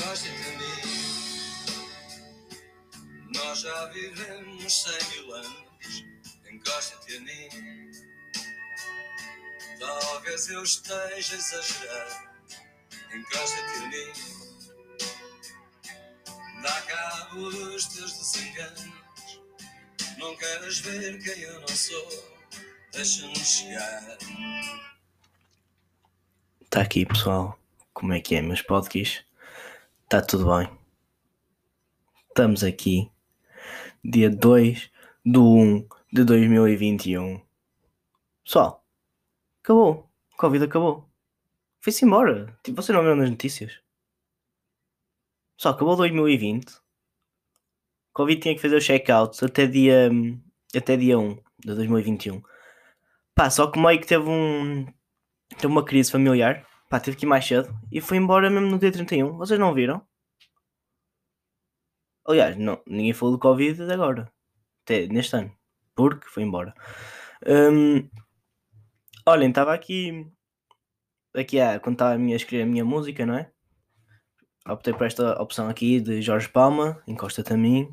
de mim. Nós já vivemos cem mil anos, encosta-te a mim. Talvez eu esteja exagerando, encosta-te a mim. Dá cabo dos teus desenganos, não queres ver quem eu não sou, deixa-me chegar. Tá aqui, pessoal. Como é que é, meus podcasts? Tá tudo bem? Estamos aqui, dia 2 de 1 de 2021. Pessoal, acabou. Covid acabou. Foi-se embora. Tipo, vocês não viram nas notícias? Pessoal, acabou 2020. Covid tinha que fazer o check-out até dia, até dia 1 de 2021. Pá, só que meio que teve um teve uma crise familiar, pá, teve que ir mais cedo e foi embora mesmo no dia 31. Vocês não viram? Aliás, não, ninguém falou do Covid agora, até neste ano, porque foi embora. Hum, olhem, estava aqui, aqui a contar a minha, escrever a minha música, não é? Optei por esta opção aqui de Jorge Palma, Encosta-te a mim,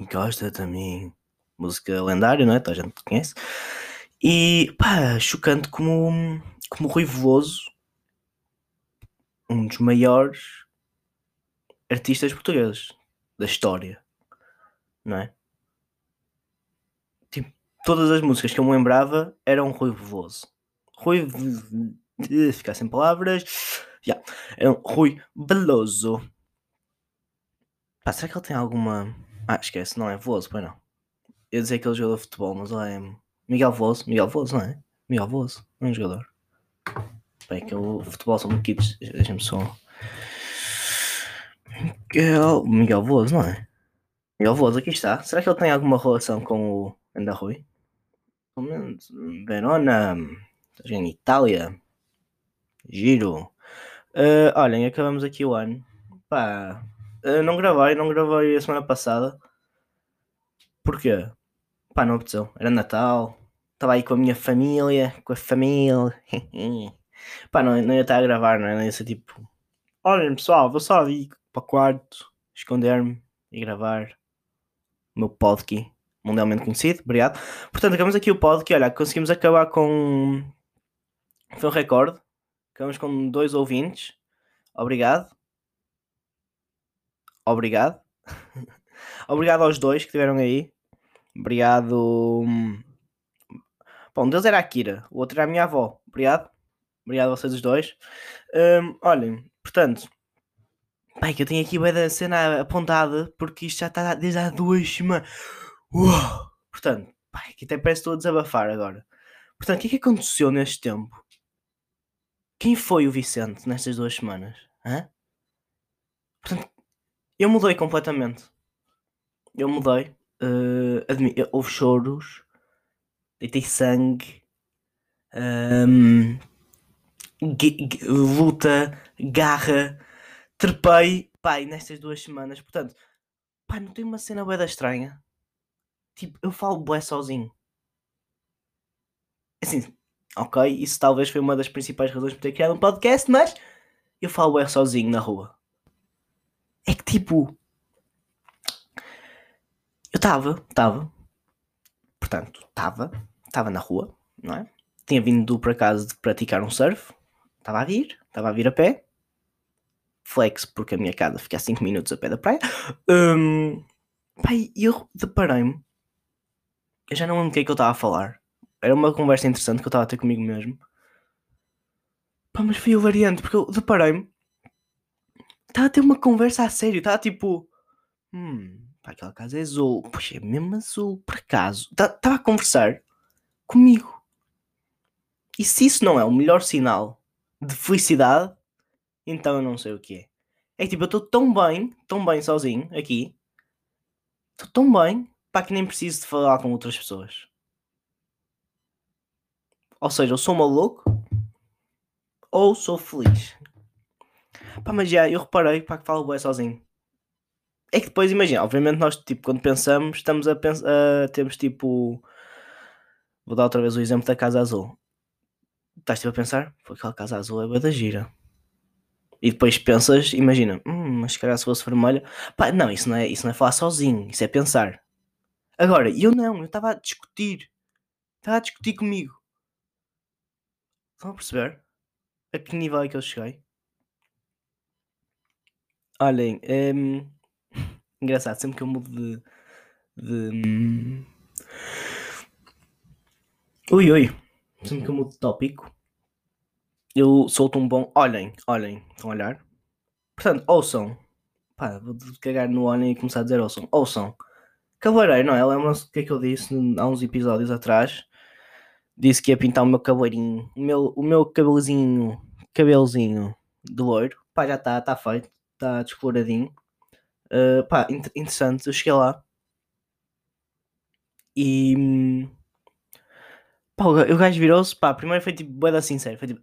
Encosta-te a mim, música lendária, não é? Toda a gente conhece. E pá, chocante como como Rui um dos maiores artistas portugueses da história, não é? Tipo, todas as músicas que eu me lembrava eram Rui Veloso. Rui. Ficar sem palavras. Yeah. É um Rui Veloso. Pá, será que ele tem alguma. Ah, esquece, não é Veloso, pois não. Eu dizer que ele jogador de futebol, mas ele é. Miguel Veloso. Miguel Veloso, não é? Miguel Veloso, é um jogador. Bem, que o futebol são kids. Deixa-me só. Miguel. Miguel Veloso, não é? Miguel Veloso, aqui está. Será que ele tem alguma relação com o Anda? Pelo menos. Verona. Em Itália. Giro. Uh, olhem, acabamos aqui o ano. Pá. Uh, não gravei, não gravei a semana passada. Porquê? Pá, não apeteceu. Era Natal. Estava aí com a minha família. Com a família. Pá, não, não ia estar a gravar, não é? Não ia ser tipo. Olhem pessoal, vou só ali para o quarto, esconder-me e gravar o meu podcast mundialmente conhecido. Obrigado. Portanto, acabamos aqui o podcast. Olha, conseguimos acabar com. Foi um recorde. Acabamos com dois ouvintes. Obrigado. Obrigado. Obrigado aos dois que estiveram aí. Obrigado. Bom, um deles era a Kira, o outro era a minha avó. Obrigado. Obrigado a vocês os dois. Um, olhem, portanto, pai, que eu tenho aqui a cena apontada porque isto já está desde há duas semanas. Uou! Portanto, pai, que até parece que estou a desabafar agora. Portanto, o que é que aconteceu neste tempo? Quem foi o Vicente nestas duas semanas? Hã? Portanto, eu mudei completamente. Eu mudei. Uh, houve choros. Deitei sangue. Um, luta, garra, trepei, pai, nestas duas semanas. Portanto, pai, não tem uma cena bué da estranha. Tipo, eu falo bué sozinho. Assim, ok, isso talvez foi uma das principais razões por ter criado um podcast, mas eu falo bué sozinho na rua. É que tipo, eu estava, estava, portanto, estava, estava na rua, não é? Tinha vindo por acaso de praticar um surf, Estava a vir, estava a vir a pé. Flex, porque a minha casa fica a 5 minutos a pé da praia. Um, pai, eu deparei-me. Eu já não lembro o que é que eu estava a falar. Era uma conversa interessante que eu estava a ter comigo mesmo. Pá, mas foi o variante, porque eu deparei-me. Estava a ter uma conversa a sério. Estava tipo. Hum, pá, aquela casa é azul. Poxa, é mesmo azul, por acaso. Estava a conversar comigo. E se isso não é o melhor sinal de felicidade, então eu não sei o que é. É que tipo, eu estou tão bem, tão bem sozinho aqui, estou tão bem, para que nem preciso de falar com outras pessoas. Ou seja, eu sou maluco ou sou feliz. Pá, mas já, eu reparei para que falo bem sozinho. É que depois, imagina, obviamente nós, tipo, quando pensamos, estamos a pensar, uh, temos tipo, vou dar outra vez o exemplo da Casa Azul estás tipo a pensar, foi aquela casa azul é da gira. E depois pensas, imagina, hum, mas se calhar se fosse vermelha. Pá, não, isso não, é, isso não é falar sozinho, isso é pensar. Agora, eu não, eu estava a discutir. Estava a discutir comigo. Estão a perceber? A que nível é que eu cheguei? Olhem, é engraçado, sempre que eu mudo de. de... Hum, ui, ui, sempre que eu mudo de tópico, eu solto um bom. Olhem, olhem, estão a olhar? Portanto, ouçam. Pá, vou cagar no olhem e começar a dizer ouçam. Ouçam. Cabeleireiro, não é? Lembram-se do que é que eu disse há uns episódios atrás? Disse que ia pintar o meu cabelinho, o meu, o meu cabelezinho, cabelozinho de loiro. Pá, já está, está feito, está descoloradinho. Uh, pá, interessante, eu cheguei lá. E Pá, o gajo virou-se, pá, primeiro foi tipo, boeda sincero, foi tipo,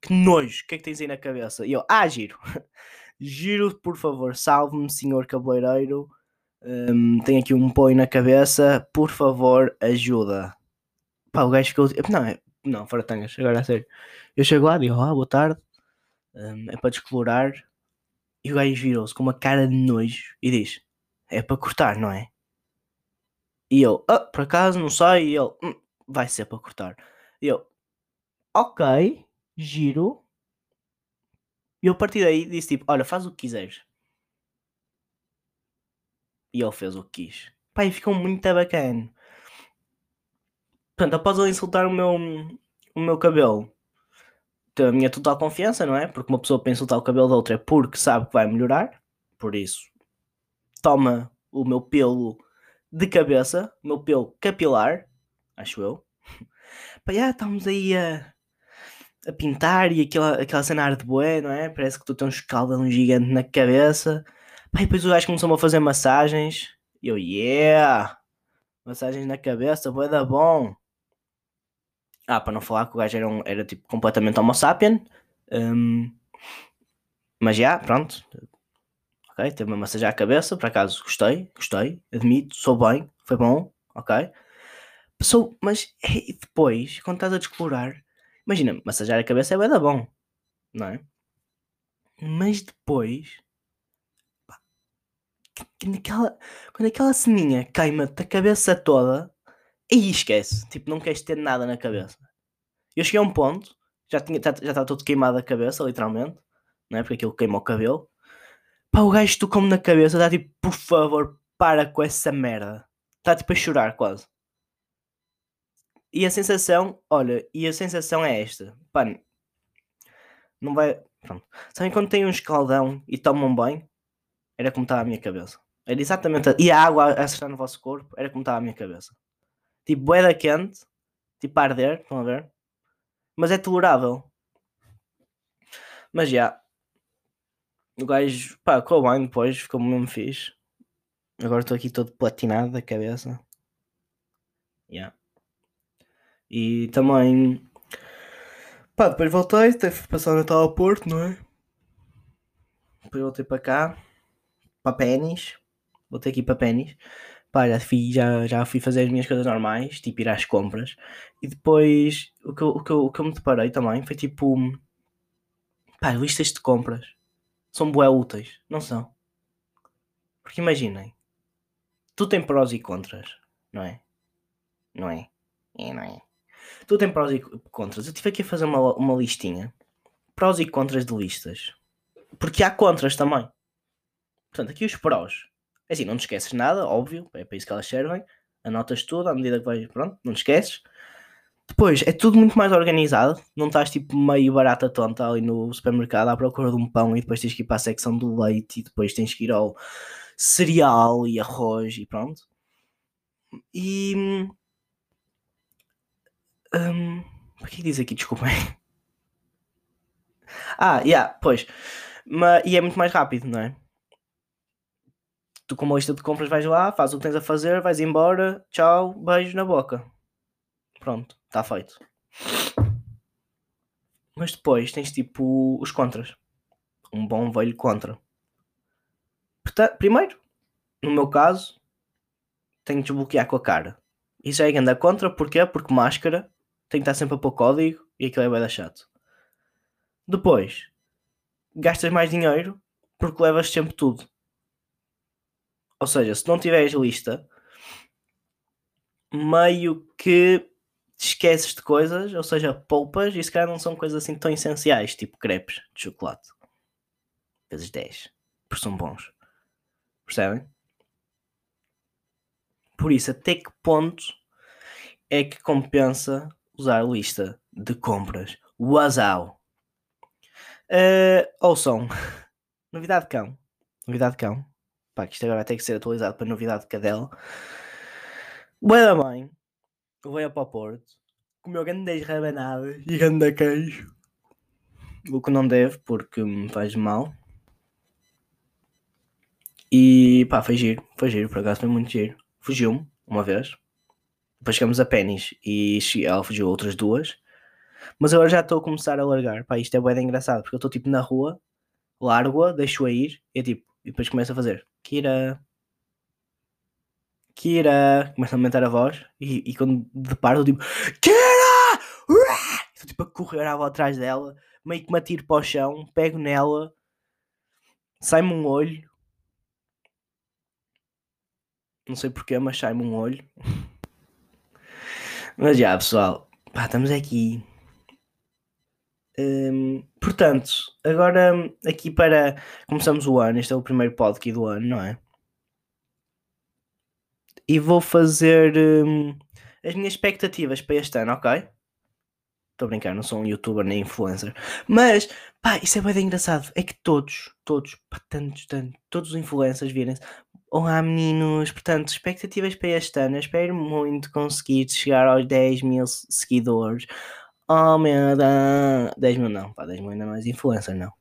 que nojo, o que é que tens aí na cabeça? E eu, ah, giro, giro, por favor, salve-me, senhor cabeleireiro, um, tenho aqui um põe na cabeça, por favor, ajuda. Pá, o gajo ficou, não, é, não, fora tangas, agora a sério. Eu chego lá, digo, ah, boa tarde, um, é para descolorar, e o gajo virou-se com uma cara de nojo e diz, é para cortar, não é? E eu, ah, por acaso, não sei, e ele, hum, vai ser para cortar. Eu, ok, giro. E eu a partir daí disse tipo, olha, faz o que quiseres. E ele fez o que quis. Pai, ficou muito bacana. Portanto, após ele insultar o meu, o meu cabelo, tenho a minha total confiança, não é? Porque uma pessoa pensa insultar o cabelo da outra é porque sabe que vai melhorar. Por isso, toma o meu pelo de cabeça, o meu pelo capilar, acho eu. Pá, já estamos aí a, a pintar e aquela, aquela cena de boé, não é? Parece que tu tens um escaldão gigante na cabeça. Pá, e depois o gajo começou-me a fazer massagens. E eu, yeah! Massagens na cabeça, boé da bom. Ah, para não falar que o gajo era, um, era tipo completamente homo sapien. Um, mas já, pronto. Ok, teve uma massagem à cabeça, por acaso gostei, gostei, admito, sou bem, foi bom, ok. So, mas depois, quando estás a descolorar, imagina, massajar a cabeça é bem bom, não é? Mas depois, pá, quando, aquela, quando aquela queima-te a cabeça toda, aí esquece, tipo, não queres ter nada na cabeça. Eu cheguei a um ponto, já tinha, já, estava todo queimado a cabeça, literalmente, não é? Porque aquilo queima o cabelo. Pá, o gajo tocou-me na cabeça, está tipo, por favor, para com essa merda. Está tipo a chorar quase. E a sensação, olha, e a sensação é esta. Pá, não vai. Pronto. Sabem quando tem um escaldão e tomam banho? Era como estava a minha cabeça. Era exatamente. A... E a água a acertar no vosso corpo era como estava a minha cabeça. Tipo, boeda quente, tipo a arder, estão a ver? Mas é tolerável. Mas já. O gajo, pá, com o banho depois, ficou mesmo fixe. Agora estou aqui todo platinado da cabeça. Yeah. E também. Pá, depois voltei, teve passar o Natal ao Porto, não é? Depois voltei para cá, para Pênis. Voltei aqui para Pênis. Pá, já fui, já, já fui fazer as minhas coisas normais, tipo ir às compras. E depois o que eu, o que eu, o que eu me deparei também foi tipo. Pá, listas de compras são bué úteis, não são? Porque imaginem, tu tem prós e contras, não é? Não é? É, não é? Tu tem prós e contras. Eu tive aqui a fazer uma, uma listinha. Prós e contras de listas. Porque há contras também. Portanto, aqui os prós. É assim, não te esqueces nada, óbvio. É para isso que elas servem. Anotas tudo à medida que vais. Pronto, não te esqueces. Depois, é tudo muito mais organizado. Não estás tipo meio barata tonta ali no supermercado à procura de um pão e depois tens que ir para a secção do leite e depois tens que ir ao cereal e arroz e pronto. E um, o que diz aqui? Desculpem. Ah, yeah, pois. Mas, e é muito mais rápido, não é? Tu com uma lista de compras vais lá, fazes o que tens a fazer, vais embora, tchau, beijo na boca. Pronto, está feito. Mas depois tens tipo os contras. Um bom velho contra. Portanto, primeiro, no meu caso, tenho que desbloquear com a cara. Isso é anda contra, porquê? Porque máscara tem que estar sempre a pôr código e aquilo é bem chato. Depois, gastas mais dinheiro porque levas sempre tudo. Ou seja, se não tiveres lista, meio que te esqueces de coisas, ou seja, poupas, e se calhar não são coisas assim tão essenciais, tipo crepes de chocolate. Vezes 10. Porque são bons. Percebem? Por isso, até que ponto é que compensa usar lista de compras? Uau! Uh, ouçam, novidade de cão. Novidade de cão. Pá, que isto agora vai ter que ser atualizado para novidade de cadela. Boa da mãe veio para o Porto, comeu grandes rabanadas e grande queijo. O que não deve, porque me faz mal. E pá, foi giro, foi giro, por acaso foi muito giro. Fugiu-me uma vez. Depois chegamos a Pênis e ela fugiu outras duas. Mas agora já estou a começar a largar. Pá, isto é bem engraçado, porque eu estou tipo na rua, largo-a, deixo-a ir, e tipo, e depois começo a fazer Kira, Kira, começa a aumentar a voz e, e quando deparo, eu tipo Kira! Estou tipo a correr à atrás dela, meio que me atiro para o chão, pego nela, sai-me um olho. Não sei porquê, mas sai-me um olho. mas já, pessoal, pá, estamos aqui. Hum, portanto, agora aqui para começamos o ano, este é o primeiro podcast do ano, não é? e vou fazer hum, as minhas expectativas para este ano, ok? Estou a brincar, não sou um youtuber nem influencer. Mas, pá, isso é bem engraçado. É que todos, todos, pá, tantos, tantos, todos os influencers virem-se. Olá meninos, portanto, expectativas para este ano. Eu espero muito conseguir chegar aos 10 mil seguidores. Oh meu Deus. 10 mil não, pá, 10 mil ainda mais influencer, não.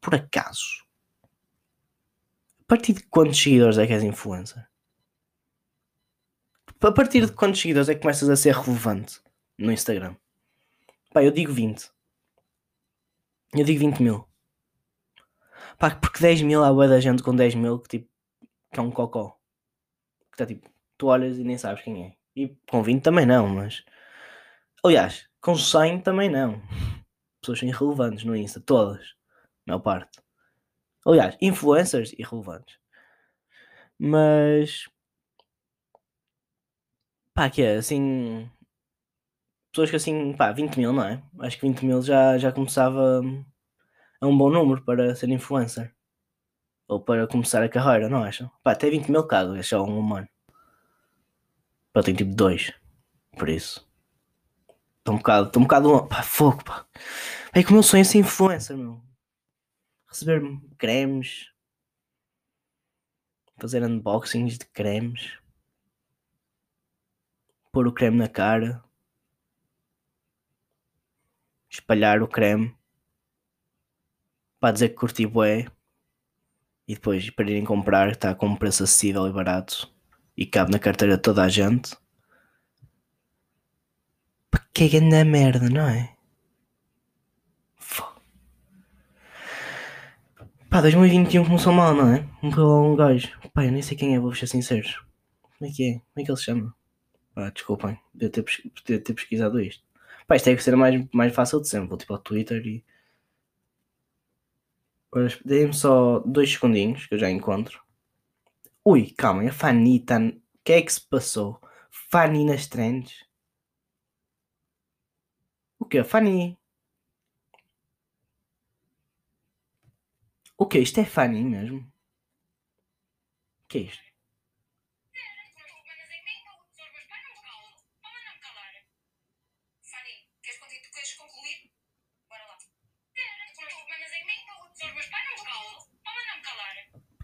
Por acaso. A partir de quantos seguidores é que és influencer? A partir de quantos seguidores é que começas a ser relevante no Instagram? Pá, eu digo 20. Eu digo 20 mil. Pá, porque 10 mil há boa da gente com 10 mil que tipo que é um cocó. Que está tipo, tu olhas e nem sabes quem é. E com 20 também não, mas. Aliás, com 100 também não. Pessoas são irrelevantes no Insta, todas. A maior parte. Aliás, influencers irrelevantes. Mas Pá, que é assim. Pessoas que assim, pá, 20 mil, não é? Acho que 20 mil já, já começava a um bom número para ser influencer. Ou para começar a carreira, não acham? Pá, até 20 mil caso, é só um humano. Pá, tem tipo dois. Por isso. Estou um bocado, estou um bocado, pá, fogo, pá. É que o meu sonho é ser influencer, meu. Receber cremes. Fazer unboxings de cremes pôr o creme na cara, espalhar o creme para dizer que curti bué e depois para irem comprar está com um preço acessível e barato e cabe na carteira de toda a gente. Para que grande merda, não é? Pá, 2021 começou mal, não é? Um um gajo. Pá, eu nem sei quem é, vou ser sincero. Como é que é? Como é que ele se chama? Ah, desculpem, de ter, ter pesquisado isto. Pá, isto é que ser mais, mais fácil de sempre. Vou tipo ao Twitter e. Deem-me só dois segundinhos que eu já encontro. Ui, calma, a Fanny está. O que é que se passou? Fanny nas trends? O que? Fanny? O que? Isto é Fanny mesmo? O que é isto?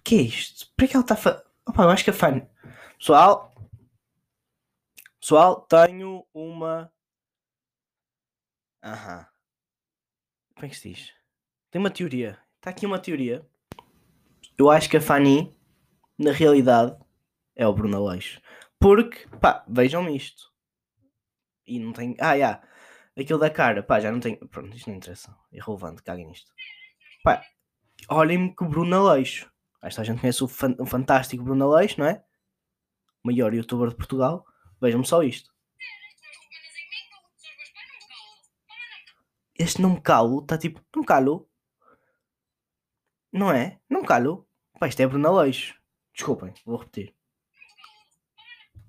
Que é isto? Para que ela está a? Opa, eu acho que a Fanny. Pessoal. Pessoal, tenho uma. Aham. Como é que se diz? Tem uma teoria. Está aqui uma teoria. Eu acho que a Fanny, na realidade, é o Bruno Aleixo. Porque, pá, vejam-me isto. E não tem. Ah, já. Yeah. Aquilo da cara, pá, já não tem. Pronto, isto não interessa. É irrelevante, caguem nisto. Pá, olhem-me que Bruno Aleixo esta gente conhece o, fan, o fantástico Bruno Aleixo, não é? O maior youtuber de Portugal. Vejam-me só isto. Este não me calo, está tipo, não me calo. Não é? Não calho. Pá, isto é Bruna Leix. Desculpem, vou repetir.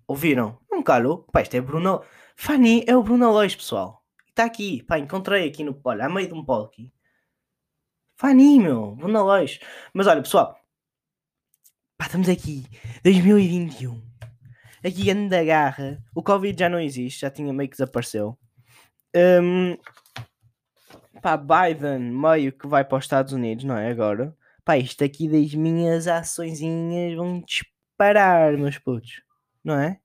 Ouviram? Não calho. Pá, isto é Bruna... Fanny, é o Bruna Leix, pessoal. Está aqui. Pá, encontrei aqui no... Olha, a meio de um pod aqui. Fanny, meu. Bruna Leix. Mas olha, pessoal. Pá, estamos aqui. 2021. Aqui anda da garra. O Covid já não existe. Já tinha meio que desapareceu. Um, pá, Biden meio que vai para os Estados Unidos, não é? Agora. Pá, isto aqui das minhas açõezinhas vão disparar, meus putos. Não é?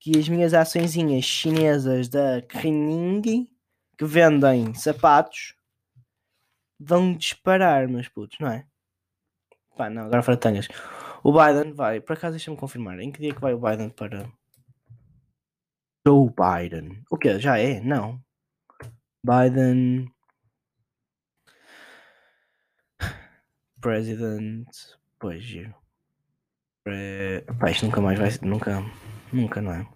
Que as minhas açõezinhas chinesas da Kring que vendem sapatos vão disparar, meus putos, não é? Pá, não, agora fratanhas. O Biden vai, por acaso deixa-me confirmar, em que dia que vai o Biden para Joe Biden? O que Já é? Não. Biden President. Pois, giro. Pre... Pá, isto nunca mais vai. Nunca. Nunca, não é?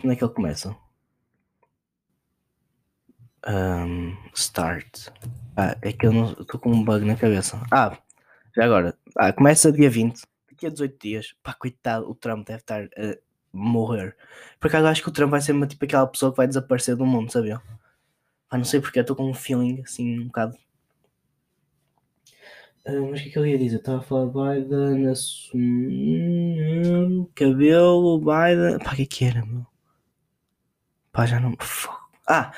Como é que ele começa? Um, start. Ah, é que eu não estou com um bug na cabeça. Ah, já agora. Ah, começa dia 20. Daqui a 18 dias. Pá, coitado, o Trump deve estar a morrer. Por acaso acho que o Trump vai ser uma, tipo aquela pessoa que vai desaparecer do mundo, sabia? Pá, não sei porque, estou com um feeling assim um bocado Uh, mas o que é que eu ia dizer? Estava a falar Biden, assumir cabelo, Biden. Pá, o que é que era, meu? Pá, já não. Ah!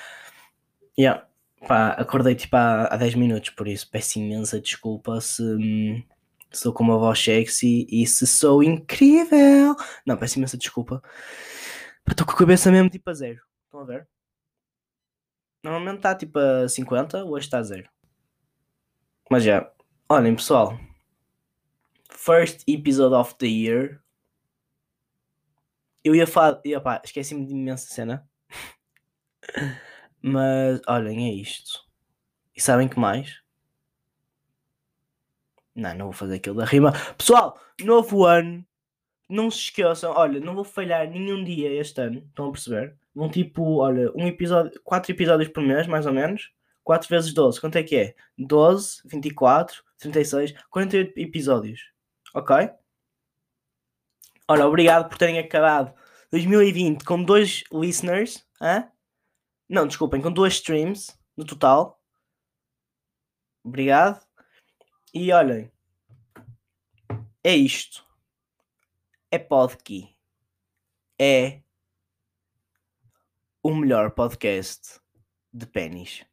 Yeah. Pá, acordei tipo há, há 10 minutos, por isso peço imensa desculpa se, hum, sou com uma voz sexy e se sou incrível. Não, peço imensa desculpa. Estou com a cabeça mesmo tipo a zero. Estão a ver? Normalmente está tipo a 50, hoje está a zero. Mas já, Olhem, pessoal. First episode of the year. Eu ia falar. Esqueci-me de imensa cena. Mas, olhem, é isto. E sabem que mais? Não, não vou fazer aquilo da rima. Pessoal, novo ano. Não se esqueçam. Olha, não vou falhar nenhum dia este ano. Estão a perceber? Vão tipo, olha, um episódio, quatro episódios por mês, mais ou menos. 4 vezes 12, quanto é que é? 12, 24, 36, 48 episódios. Ok? Ora, obrigado por terem acabado 2020 com dois listeners. Hã? Não, desculpem, com duas streams no total. Obrigado. E olhem, é isto. É podcast. É o melhor podcast de pênis.